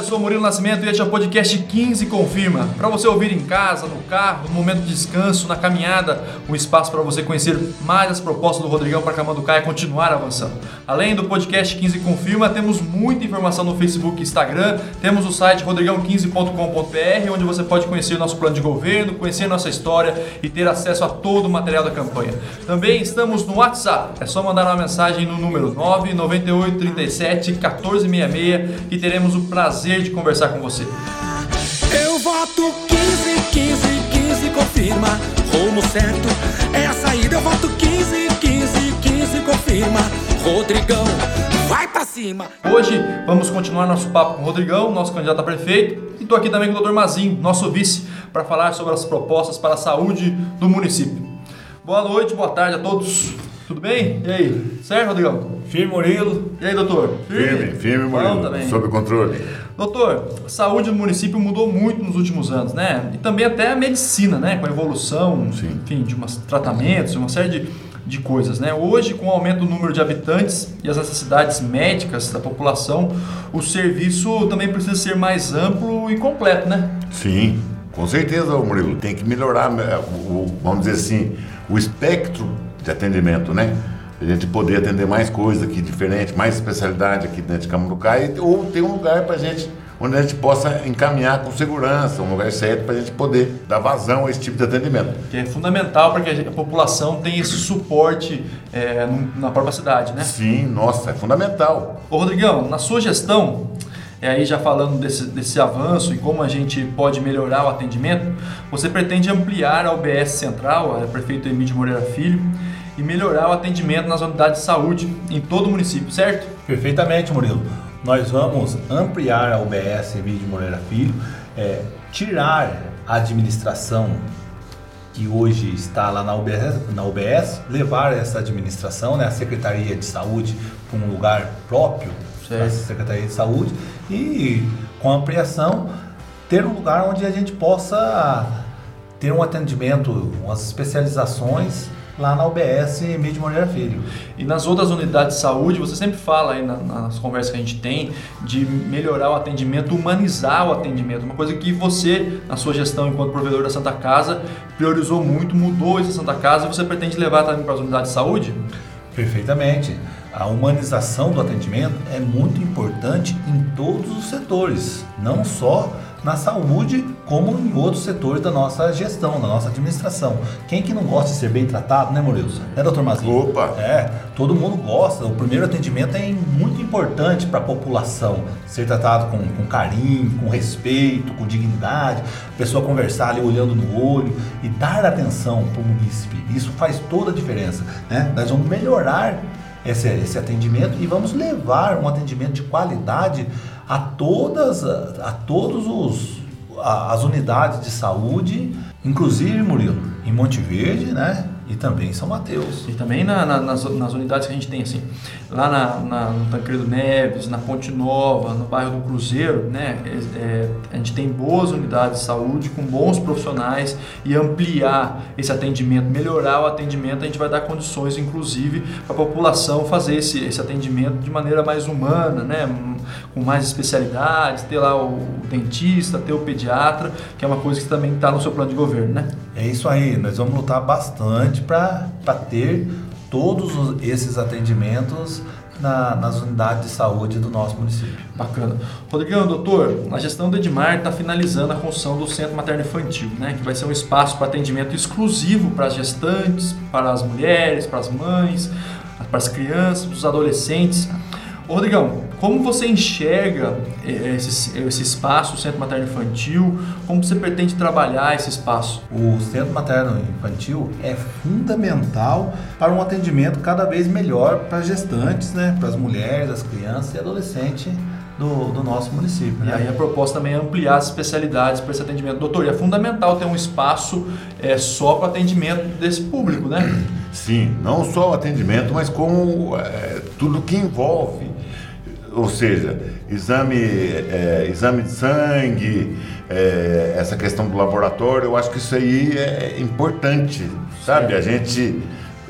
eu sou Murilo Nascimento e este é o podcast 15 Confirma. Para você ouvir em casa, no carro, no momento de descanso, na caminhada, um espaço para você conhecer mais as propostas do Rodrigão para Camanducaia e continuar avançando. Além do podcast 15 Confirma, temos muita informação no Facebook e Instagram, temos o site rodrigão15.com.br, onde você pode conhecer o nosso plano de governo, conhecer nossa história e ter acesso a todo o material da campanha. Também estamos no WhatsApp, é só mandar uma mensagem no número 998 37 1466 que teremos o prazer de conversar com você. Eu voto 15, 15, 15, confirma. Rumo certo é a saída. Eu voto 15, 15, 15, confirma. Rodrigão, vai pra cima. Hoje vamos continuar nosso papo com o Rodrigão, nosso candidato a prefeito. E estou aqui também com o Dr. Mazinho, nosso vice, para falar sobre as propostas para a saúde do município. Boa noite, boa tarde a todos. Tudo bem? E aí? Certo, Rodrigão? Firme, Murilo. E aí, doutor? Firme, firme, Murilo. também. Sob controle. Doutor, a saúde do município mudou muito nos últimos anos, né? E também até a medicina, né? Com a evolução, Sim. enfim, de umas tratamentos, uma série de, de coisas, né? Hoje, com o aumento do número de habitantes e as necessidades médicas da população, o serviço também precisa ser mais amplo e completo, né? Sim, com certeza, Murilo. Tem que melhorar, né, o, vamos dizer assim, o espectro de atendimento, né? A gente poder atender mais coisas aqui diferente, mais especialidade aqui dentro de Camurucaia, ou ter um lugar para a gente, onde a gente possa encaminhar com segurança, um lugar certo para a gente poder dar vazão a esse tipo de atendimento. Que é fundamental para que a população tenha esse suporte é, na própria cidade, né? Sim, nossa, é fundamental. Ô Rodrigão, na sua gestão, é aí já falando desse, desse avanço e como a gente pode melhorar o atendimento, você pretende ampliar a UBS Central, a prefeito Emílio Moreira Filho, e melhorar o atendimento nas unidades de saúde em todo o município, certo? Perfeitamente, Murilo. Nós vamos ampliar a UBS Emílio de Moreira Filho, é, tirar a administração que hoje está lá na UBS, na UBS levar essa administração, né, a Secretaria de Saúde, para um lugar próprio Certo. da Secretaria de Saúde e com a ampliação ter um lugar onde a gente possa ter um atendimento, umas especializações lá na UBS Emílio de Moreira Filho. E nas outras unidades de saúde, você sempre fala aí na- nas conversas que a gente tem de melhorar o atendimento, humanizar o atendimento. Uma coisa que você, na sua gestão enquanto provedor da Santa Casa, priorizou muito, mudou essa Santa Casa e você pretende levar também para as unidades de saúde? Perfeitamente. A humanização do atendimento é muito importante em todos os setores, não só na saúde, como em outros setores da nossa gestão, da nossa administração. Quem que não gosta de ser bem tratado, né, Murilo? Né, doutor Mazinho? Opa! É, todo mundo gosta. O primeiro atendimento é muito importante para a população. Ser tratado com, com carinho, com respeito, com dignidade, a pessoa conversar ali olhando no olho e dar atenção para o munícipe. Isso faz toda a diferença. Né? Nós vamos melhorar esse, esse atendimento e vamos levar um atendimento de qualidade a todas a, todos os a- as unidades de saúde, inclusive Murilo, em Monte Verde, né? E também em São Mateus. E também na- na- nas, nas unidades que a gente tem, assim, lá na, na- no Tancredo Neves, na Ponte Nova, no bairro do Cruzeiro, né, é- é, a gente tem boas unidades de saúde com bons profissionais e ampliar esse atendimento, melhorar o atendimento, a gente vai dar condições, inclusive, para a população fazer esse, esse atendimento de maneira mais humana, né, com mais especialidades, ter lá o dentista, ter o pediatra, que é uma coisa que também está no seu plano de governo, né? É isso aí, nós vamos lutar bastante para ter todos os- esses atendimentos na- nas unidades de saúde do nosso município. Bacana. Rodrigão, doutor, a gestão do Edmar está finalizando a construção do Centro Materno Infantil, né, que vai ser um espaço para atendimento exclusivo para as gestantes, para as mulheres, para as mães, para as crianças, para os adolescentes. Ô, Rodrigão, como você enxerga eh, esse, esse espaço, o Centro Materno Infantil? Como você pretende trabalhar esse espaço? O Centro Materno Infantil é fundamental para um atendimento cada vez melhor para as gestantes, né, para as mulheres, as crianças e adolescentes do, do nosso município. E Né? aí a proposta também é ampliar as especialidades para esse atendimento. Doutor, e é fundamental ter um espaço eh, só para atendimento desse público, né? Sim, não só o atendimento, mas como é, tudo que envolve. Ou seja, exame, é, exame de sangue, é, essa questão do laboratório, eu acho que isso aí é importante, sabe? A gente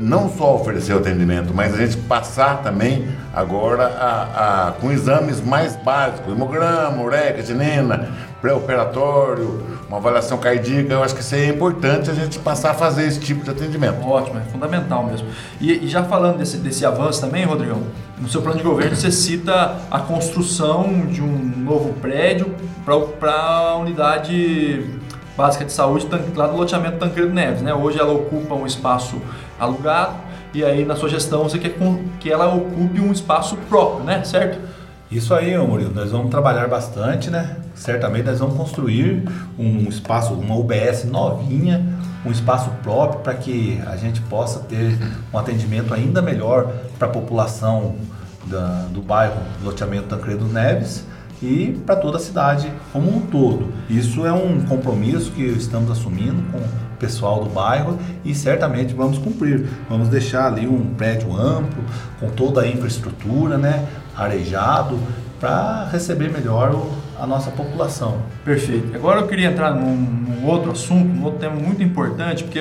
não só oferecer o atendimento, mas a gente passar também agora a, a, com exames mais básicos, hemograma, ureca, tinina, pré-operatório, uma avaliação cardíaca, eu acho que aí é importante a gente passar a fazer esse tipo de atendimento. Ótimo, é fundamental mesmo. E, e já falando desse, desse avanço também, Rodrigão, no seu plano de governo você cita a construção de um novo prédio para a unidade básica de saúde lá do loteamento Tancredo Neves. Né? Hoje ela ocupa um espaço alugado e aí na sua gestão você quer que ela ocupe um espaço próprio, né? certo? Isso aí, Murilo, nós vamos trabalhar bastante, né? Certamente nós vamos construir um espaço, uma UBS novinha, um espaço próprio para que a gente possa ter um atendimento ainda melhor para a população da, do bairro Loteamento Tancredo Neves e para toda a cidade como um todo. Isso é um compromisso que estamos assumindo com o pessoal do bairro e certamente vamos cumprir. Vamos deixar ali um prédio amplo, com toda a infraestrutura, né? arejado para receber melhor a nossa população. Perfeito. Agora eu queria entrar num, num, outro assunto, num outro tema muito importante, porque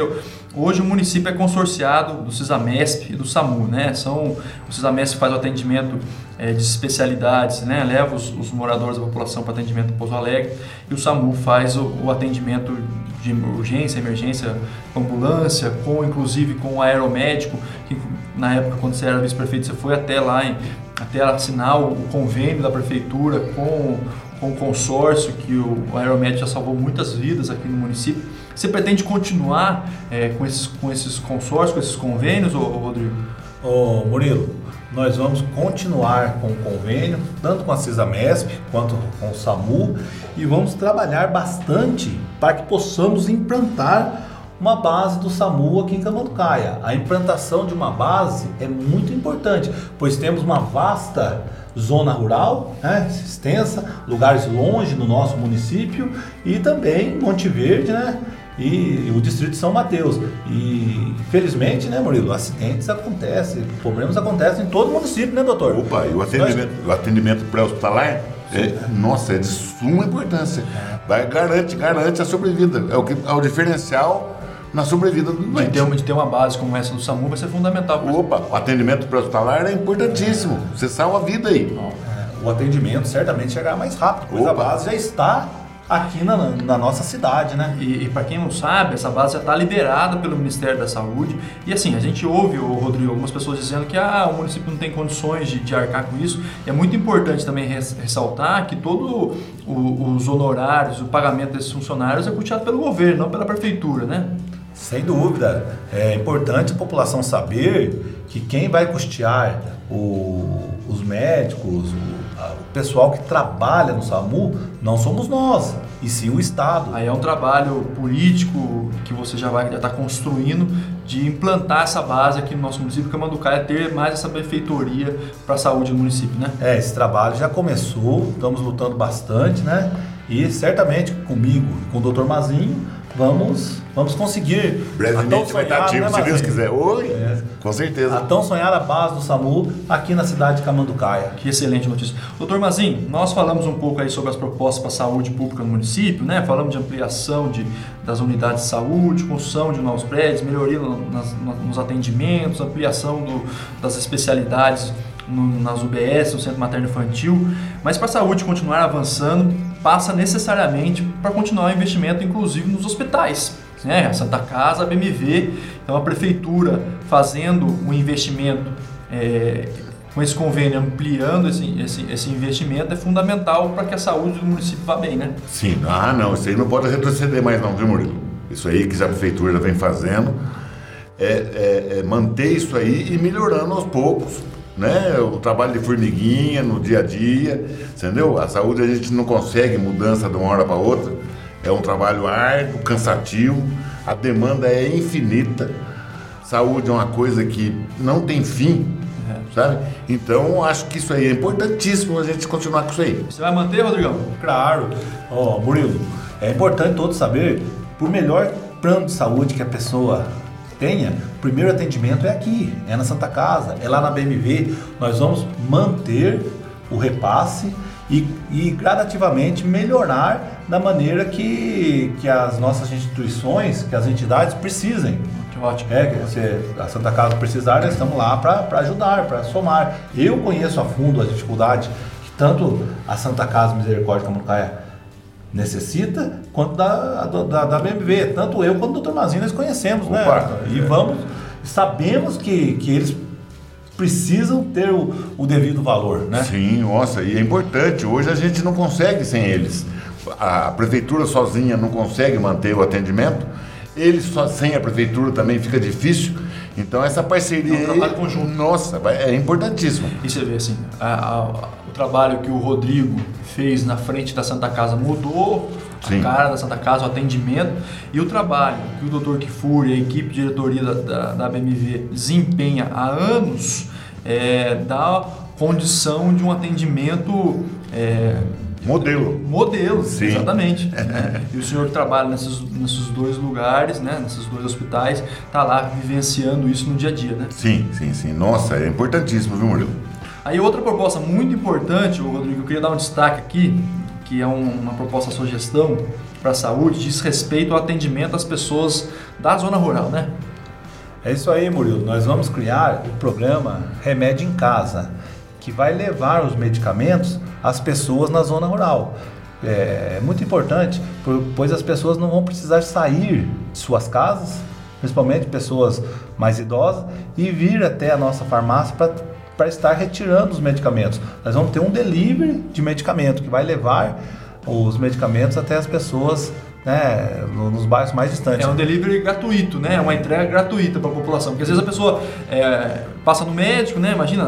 hoje o município é consorciado do CISAMESP e do SAMU, né? São, o CISAMESP faz o atendimento é, de especialidades, né? Leva os, os moradores da população para atendimento em Pouso Alegre e o SAMU faz o, o atendimento de urgência, emergência, ambulância, com inclusive com o aeromédico, que na época quando você era vice-prefeito você foi até lá em até assinar o convênio da prefeitura com, com o consórcio, que o Aeromed já salvou muitas vidas aqui no município. Você pretende continuar é, com, esses, com esses consórcios, com esses convênios, ô, ô Rodrigo? Ô Murilo, nós vamos continuar com o convênio, tanto com a CISAMESP quanto com o SAMU, e vamos trabalhar bastante para que possamos implantar uma base do SAMU aqui em Camanducaia. A implantação de uma base é muito importante, pois temos uma vasta zona rural, né, extensa, lugares longe no nosso município e também Monte Verde, né, e o distrito de São Mateus. E felizmente, né, Murilo, acidentes acontecem, problemas acontecem em todo o município, né, doutor? Opa, e o atendimento, o atendimento pré-hospitalar é, nossa, é de suma importância. Vai, garante, garante a sobrevida. É o, que, é o diferencial na sobrevida do doente. De ter, uma, de ter uma base como essa do SAMU vai ser fundamental. Opa, o atendimento pré-hospitalar é importantíssimo. Você salva a vida aí. O atendimento certamente chegará mais rápido, pois Opa. a base já está aqui na, na nossa cidade, né? E, e para quem não sabe, essa base já está liberada pelo Ministério da Saúde. E assim, a gente ouve, o Rodrigo, algumas pessoas dizendo que ah, o município não tem condições de, de arcar com isso. E é muito importante também ressaltar que todos os honorários, o pagamento desses funcionários é custeado pelo governo, não pela prefeitura, né? Sem dúvida. É importante a população saber que quem vai custear o, os médicos, pessoal que trabalha no SAMU, não somos nós, e sim o Estado. Aí é um trabalho político que você já vai já está construindo de implantar essa base aqui no nosso município, que é ter mais essa benfeitoria para a saúde do município, né? É, esse trabalho já começou, estamos lutando bastante, né? E certamente comigo, com o Dr. Mazinho, vamos, vamos conseguir. Brevemente vai estar ativo, né, se Deus quiser. Oi, é. com certeza. A tão sonhada base do SAMU aqui na cidade de Camanducaia. Que excelente notícia. Doutor Mazin, nós falamos um pouco aí sobre as propostas para a saúde pública no município, né? Falamos de ampliação de, das unidades de saúde, construção de novos prédios, melhoria nas, nos atendimentos, ampliação do, das especialidades no, nas UBS, no Centro Materno Infantil. Mas para a saúde continuar avançando, passa necessariamente para continuar o investimento, inclusive nos hospitais. Né? A Santa Casa, a BMV, então a prefeitura fazendo um investimento é, com esse convênio ampliando esse, esse, esse investimento é fundamental para que a saúde do município vá bem, né? Sim, ah não, isso aí não pode retroceder mais não, viu Murilo? Isso aí que a prefeitura vem fazendo é, é, é manter isso aí e melhorando aos poucos né? O trabalho de formiguinha no dia a dia, entendeu? A saúde a gente não consegue mudança de uma hora para outra. É um trabalho árduo, cansativo, a demanda é infinita. Saúde é uma coisa que não tem fim, sabe? Então acho que isso aí é importantíssimo a gente continuar com isso aí. Você vai manter, Rodrigão? Claro. Ó, oh, Murilo, é importante todos saber, por melhor plano de saúde que a pessoa tenha, o primeiro atendimento é aqui, é na Santa Casa, é lá na BMV. Nós vamos manter o repasse e, e gradativamente melhorar da maneira que, que as nossas instituições, que as entidades precisem. Ótimo. É, que se a Santa Casa precisar, nós estamos lá para ajudar, para somar. Eu conheço a fundo as dificuldades que tanto a Santa Casa Misericórdia Camucaia necessita, quanto da, da, da BMV. Tanto eu quanto o Dr. Mazinho nós conhecemos, né? Opa, E é. vamos, sabemos que, que eles precisam ter o, o devido valor, né? Sim, nossa, e é importante. Hoje a gente não consegue sem eles. A prefeitura sozinha não consegue manter o atendimento. Eles só sem a prefeitura também fica difícil. Então essa parceria, É um trabalho aí, conjunto. nossa, é importantíssimo. E você vê assim, a- a- o trabalho que o Rodrigo fez na frente da Santa Casa mudou Sim. a cara da Santa Casa, o atendimento e o trabalho que o Dr. Kifuri e a equipe de diretoria da, da, da BMV desempenha há anos é, dá condição de um atendimento é, Modelo. modelo, Sim. exatamente. né? E o senhor que trabalha nesses, nesses dois lugares, né, nesses dois hospitais, está lá vivenciando isso no dia a dia, né? Sim, sim, sim. Nossa, é importantíssimo, viu, Murilo? Aí outra proposta muito importante, Rodrigo, eu queria dar um destaque aqui, que é um- uma proposta à sua gestão para a saúde, diz respeito ao atendimento às pessoas da zona rural, né? É isso aí, Murilo. Nós vamos criar o programa Remédio em Casa, que vai levar os medicamentos às pessoas na zona rural. É muito importante, por- pois as pessoas não vão precisar sair de suas casas, principalmente pessoas mais idosas, e vir até a nossa farmácia para estar retirando os medicamentos. Nós vamos ter um delivery de medicamento que vai levar os medicamentos até as pessoas né, no- nos bairros mais distantes. É um delivery gratuito, né? É uma entrega gratuita para a população. Porque às vezes a pessoa é, passa no médico, né? Imagina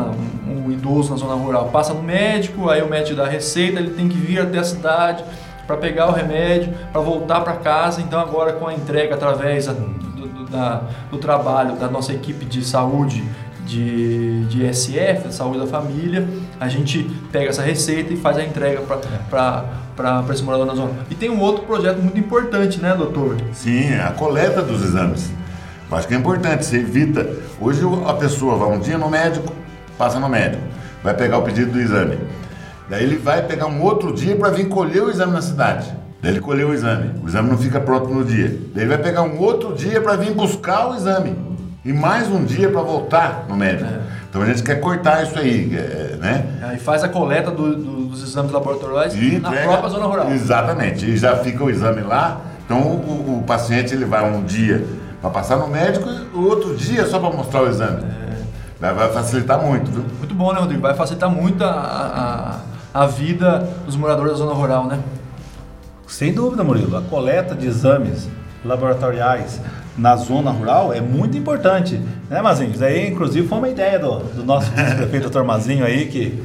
um, um idoso na zona rural, passa no médico, aí o médico dá a receita, ele tem que vir até a cidade para pegar o remédio, para voltar para casa. Então agora com a entrega através do, do- da- do trabalho da nossa equipe de saúde de, de SF, de saúde da família, a gente pega essa receita e faz a entrega para esse morador na zona. E tem um outro projeto muito importante, né, doutor? Sim, é a coleta dos exames. Eu acho que é importante, você evita. Hoje a pessoa vai um dia no médico, passa no médico, vai pegar o pedido do exame. Daí ele vai pegar um outro dia para vir colher o exame na cidade. Daí ele colheu o exame, o exame não fica pronto no dia. Daí ele vai pegar um outro dia para vir buscar o exame. E mais um dia para voltar no médico. Então a gente quer cortar isso aí, é, né? Aí faz a coleta do- do- dos exames laboratoriais E na entrega- própria zona rural. Exatamente. E já fica o exame lá. Então o, o paciente ele vai um dia para passar no médico e o outro dia só para mostrar o exame. Vai, vai facilitar muito, viu? Muito bom, né, Rodrigo? Vai facilitar muito a, a, a vida dos moradores da zona rural, né? Sem dúvida, Murilo. A coleta de exames laboratoriais na zona rural é muito importante, né, Mazinho? Isso aí, inclusive, foi uma ideia do, do nosso vice-prefeito, Dr. Mazinho, aí, que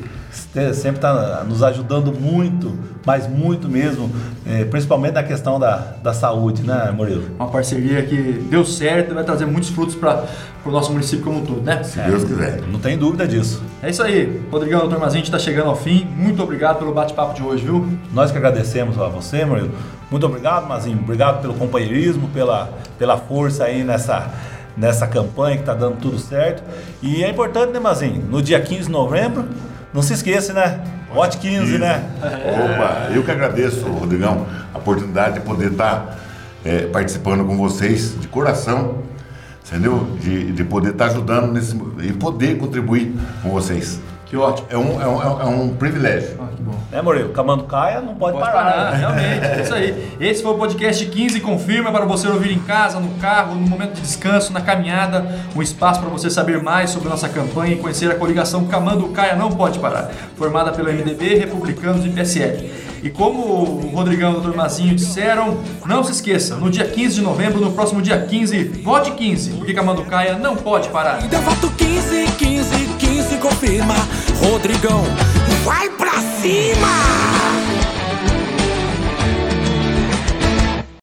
sempre está nos ajudando muito, mas muito mesmo, eh, principalmente na questão da, da saúde, né, Murilo? Uma parceria que deu certo e vai trazer muitos frutos para o nosso município como um todo, né? Se Deus quiser. Não tem dúvida disso. É isso aí. Rodrigão, doutor Mazinho, a gente está chegando ao fim. Muito obrigado pelo bate-papo de hoje, viu? Nós que agradecemos a você, Murilo. Muito obrigado, Mazinho. Obrigado pelo companheirismo, pela, pela força aí nessa, nessa campanha que está dando tudo certo. E é importante, né, Mazinho? No dia 15 de novembro, não se esqueça, né? Vote 15, né? Opa, eu que agradeço, Rodrigão, a oportunidade de poder estar é, participando com vocês de coração, entendeu? De, de poder estar ajudando nesse, e poder contribuir com vocês. Que ótimo. É um, é um, é um privilégio. Ah, que bom. Né, Murilo? Camando caia, não pode, Pode parar. parar, né? realmente, é isso aí. Esse foi o podcast 15 Confirma para você ouvir em casa, no carro, no momento de descanso, na caminhada. Um espaço para você saber mais sobre nossa campanha e conhecer a coligação Camando Caia Não Pode Parar, formada pelo MDB, Republicanos e PSL. E como o Rodrigão e o Dr. Mazinho disseram, não se esqueça, no dia 15 de novembro, no próximo dia 15, vote 15, porque Camando Caia não pode parar. Eu voto 15, 15, 15, confirma. Rodrigão, vai pra cima!